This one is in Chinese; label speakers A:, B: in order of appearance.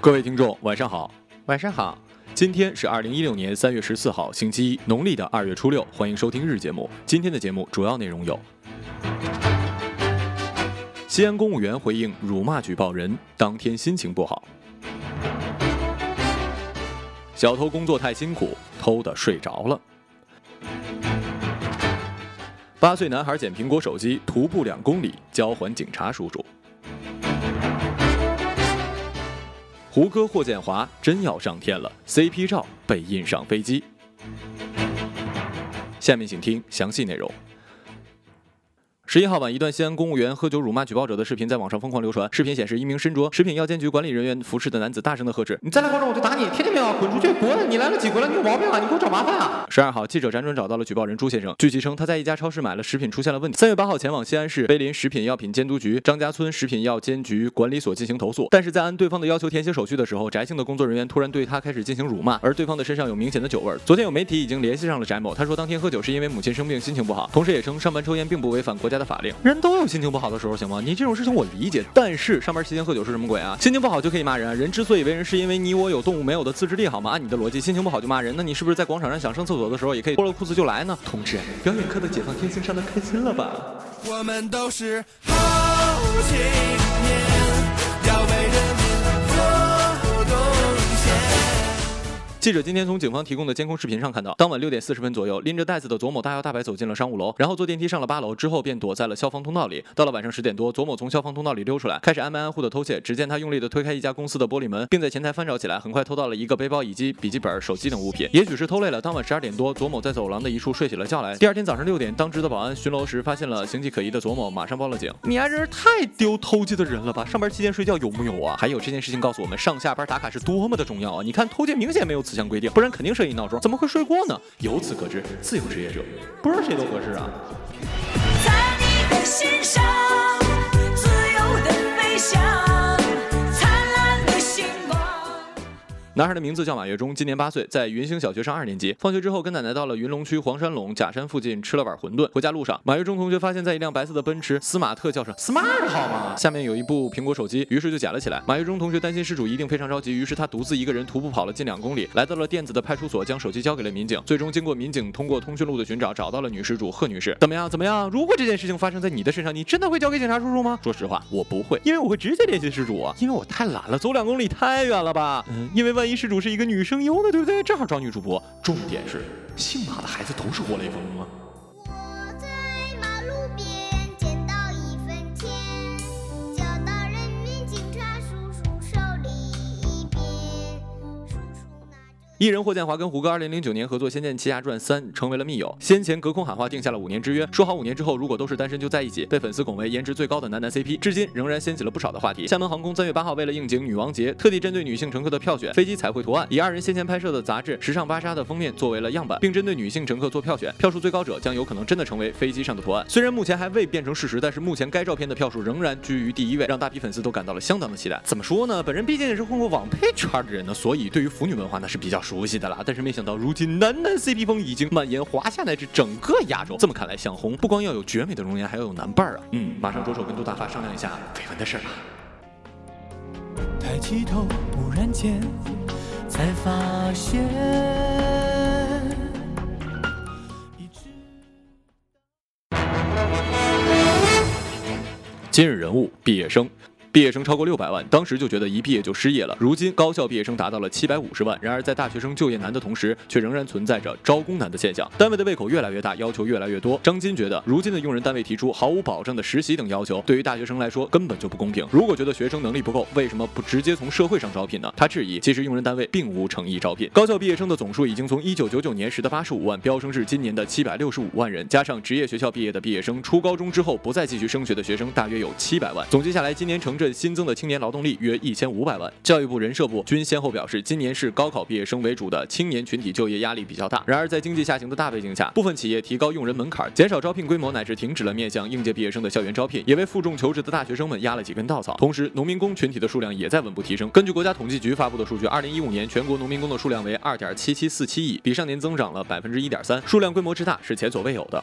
A: 各位听众，晚上好。
B: 晚上好，
A: 今天是二零一六年三月十四号，星期一，农历的二月初六。欢迎收听日节目。今天的节目主要内容有：西安公务员回应辱骂举报人，当天心情不好；小偷工作太辛苦，偷的睡着了；八岁男孩捡苹果手机，徒步两公里交还警察叔叔。胡歌、霍建华真要上天了，CP 照被印上飞机。下面请听详细内容。十一号晚，一段西安公务员喝酒辱骂举报者的视频在网上疯狂流传。视频显示，一名身着食品药监局管理人员服饰的男子大声的呵斥：“
B: 你再来夸张我就打你，听见没有？滚出去，滚！你来了几回了？你有毛病啊！你给我找麻烦啊！”
A: 十二号，记者辗转找到了举报人朱先生。据其称，他在一家超市买了食品出现了问题。三月八号前往西安市碑林食品药品监督局张家村食品药监局管理所进行投诉，但是在按对方的要求填写手续的时候，翟姓的工作人员突然对他开始进行辱骂，而对方的身上有明显的酒味。昨天有媒体已经联系上了翟某，他说当天喝酒是因为母亲生病，心情不好，同时也称上班抽烟并不违反国家的法令。人都有心情不好的时候，行吗？你这种事情我理解，但是上班期间喝酒是什么鬼啊？心情不好就可以骂人啊？人之所以为人，是因为你我有动物没有的自制力，好吗？按你的逻辑，心情不好就骂人，那你是不是在广场上想上厕所的时候，也可以脱了裤子就来呢？同志，表演课的解放天性上的开心了吧？
C: 我们都是好
A: 记者今天从警方提供的监控视频上看到，当晚六点四十分左右，拎着袋子的左某大摇大摆走进了商务楼，然后坐电梯上了八楼，之后便躲在了消防通道里。到了晚上十点多，左某从消防通道里溜出来，开始安门安户的偷窃。只见他用力的推开一家公司的玻璃门，并在前台翻找起来，很快偷到了一个背包以及笔记本、手机等物品。也许是偷累了，当晚十二点多，左某在走廊的一处睡起了觉来。第二天早上六点，当值的保安巡逻时发现了形迹可疑的左某，马上报了警。你丫真是太丢偷窃的人了吧？上班期间睡觉有木有啊？还有这件事情告诉我们，上下班打卡是多么的重要啊！你看偷窃明显没有此项规定，不然肯定设一闹钟，怎么会睡过呢？由此可知，自由职业者不是谁都合适啊。
D: 在你的心上，
A: 男孩的名字叫马跃中，今年八岁，在云星小学上二年级。放学之后，跟奶奶到了云龙区黄山垄假山附近吃了碗馄饨。回家路上，马跃中同学发现，在一辆白色的奔驰斯马特轿上 “smart” 好吗下面有一部苹果手机，于是就捡了起来。马跃中同学担心失主一定非常着急，于是他独自一个人徒步跑了近两公里，来到了电子的派出所，将手机交给了民警。最终，经过民警通过通讯录的寻找，找到了女失主贺女士。怎么样？怎么样？如果这件事情发生在你的身上，你真的会交给警察叔叔吗？说实话，我不会，因为我会直接联系失主啊，因为我太懒了，走两公里太远了吧？嗯，因为万一失主是一个女声优呢，对不对？正好找女主播。重点是，姓马的孩子都是活雷锋吗？艺人霍建华跟胡歌2009年合作《仙剑奇侠传三》，成为了密友。先前隔空喊话定下了五年之约，说好五年之后如果都是单身就在一起，被粉丝拱为颜值最高的男男 CP，至今仍然掀起了不少的话题。厦门航空三月八号为了应景女王节，特地针对女性乘客的票选飞机彩绘图案，以二人先前拍摄的杂志《时尚芭莎》的封面作为了样板，并针对女性乘客做票选，票数最高者将有可能真的成为飞机上的图案。虽然目前还未变成事实，但是目前该照片的票数仍然居于第一位，让大批粉丝都感到了相当的期待。怎么说呢？本人毕竟也是混过网配圈的人呢，所以对于腐女文化那是比较熟悉的啦。但是没想到如今男男 CP 风已经蔓延华夏乃至整个亚洲。这么看来，想红不光要有绝美的容颜，还要有男伴儿啊。嗯，马上着手跟杜大发商量一下绯闻的事儿吧。
E: 抬起头，忽然间才发现，一直
A: 今日人物：毕业生。毕业生超过六百万，当时就觉得一毕业就失业了。如今高校毕业生达到了七百五十万，然而在大学生就业难的同时，却仍然存在着招工难的现象。单位的胃口越来越大，要求越来越多。张金觉得，如今的用人单位提出毫无保障的实习等要求，对于大学生来说根本就不公平。如果觉得学生能力不够，为什么不直接从社会上招聘呢？他质疑，其实用人单位并无诚意招聘。高校毕业生的总数已经从一九九九年时的八十五万飙升至今年的七百六十五万人，加上职业学校毕业的毕业生，初高中之后不再继续升学的学生大约有七百万。总结下来，今年城镇新增的青年劳动力约一千五百万。教育部、人社部均先后表示，今年是高考毕业生为主的青年群体就业压力比较大。然而，在经济下行的大背景下，部分企业提高用人门槛，减少招聘规模，乃至停止了面向应届毕业生的校园招聘，也为负重求职的大学生们压了几根稻草。同时，农民工群体的数量也在稳步提升。根据国家统计局发布的数据，二零一五年全国农民工的数量为二点七七四七亿，比上年增长了百分之一点三，数量规模之大是前所未有的。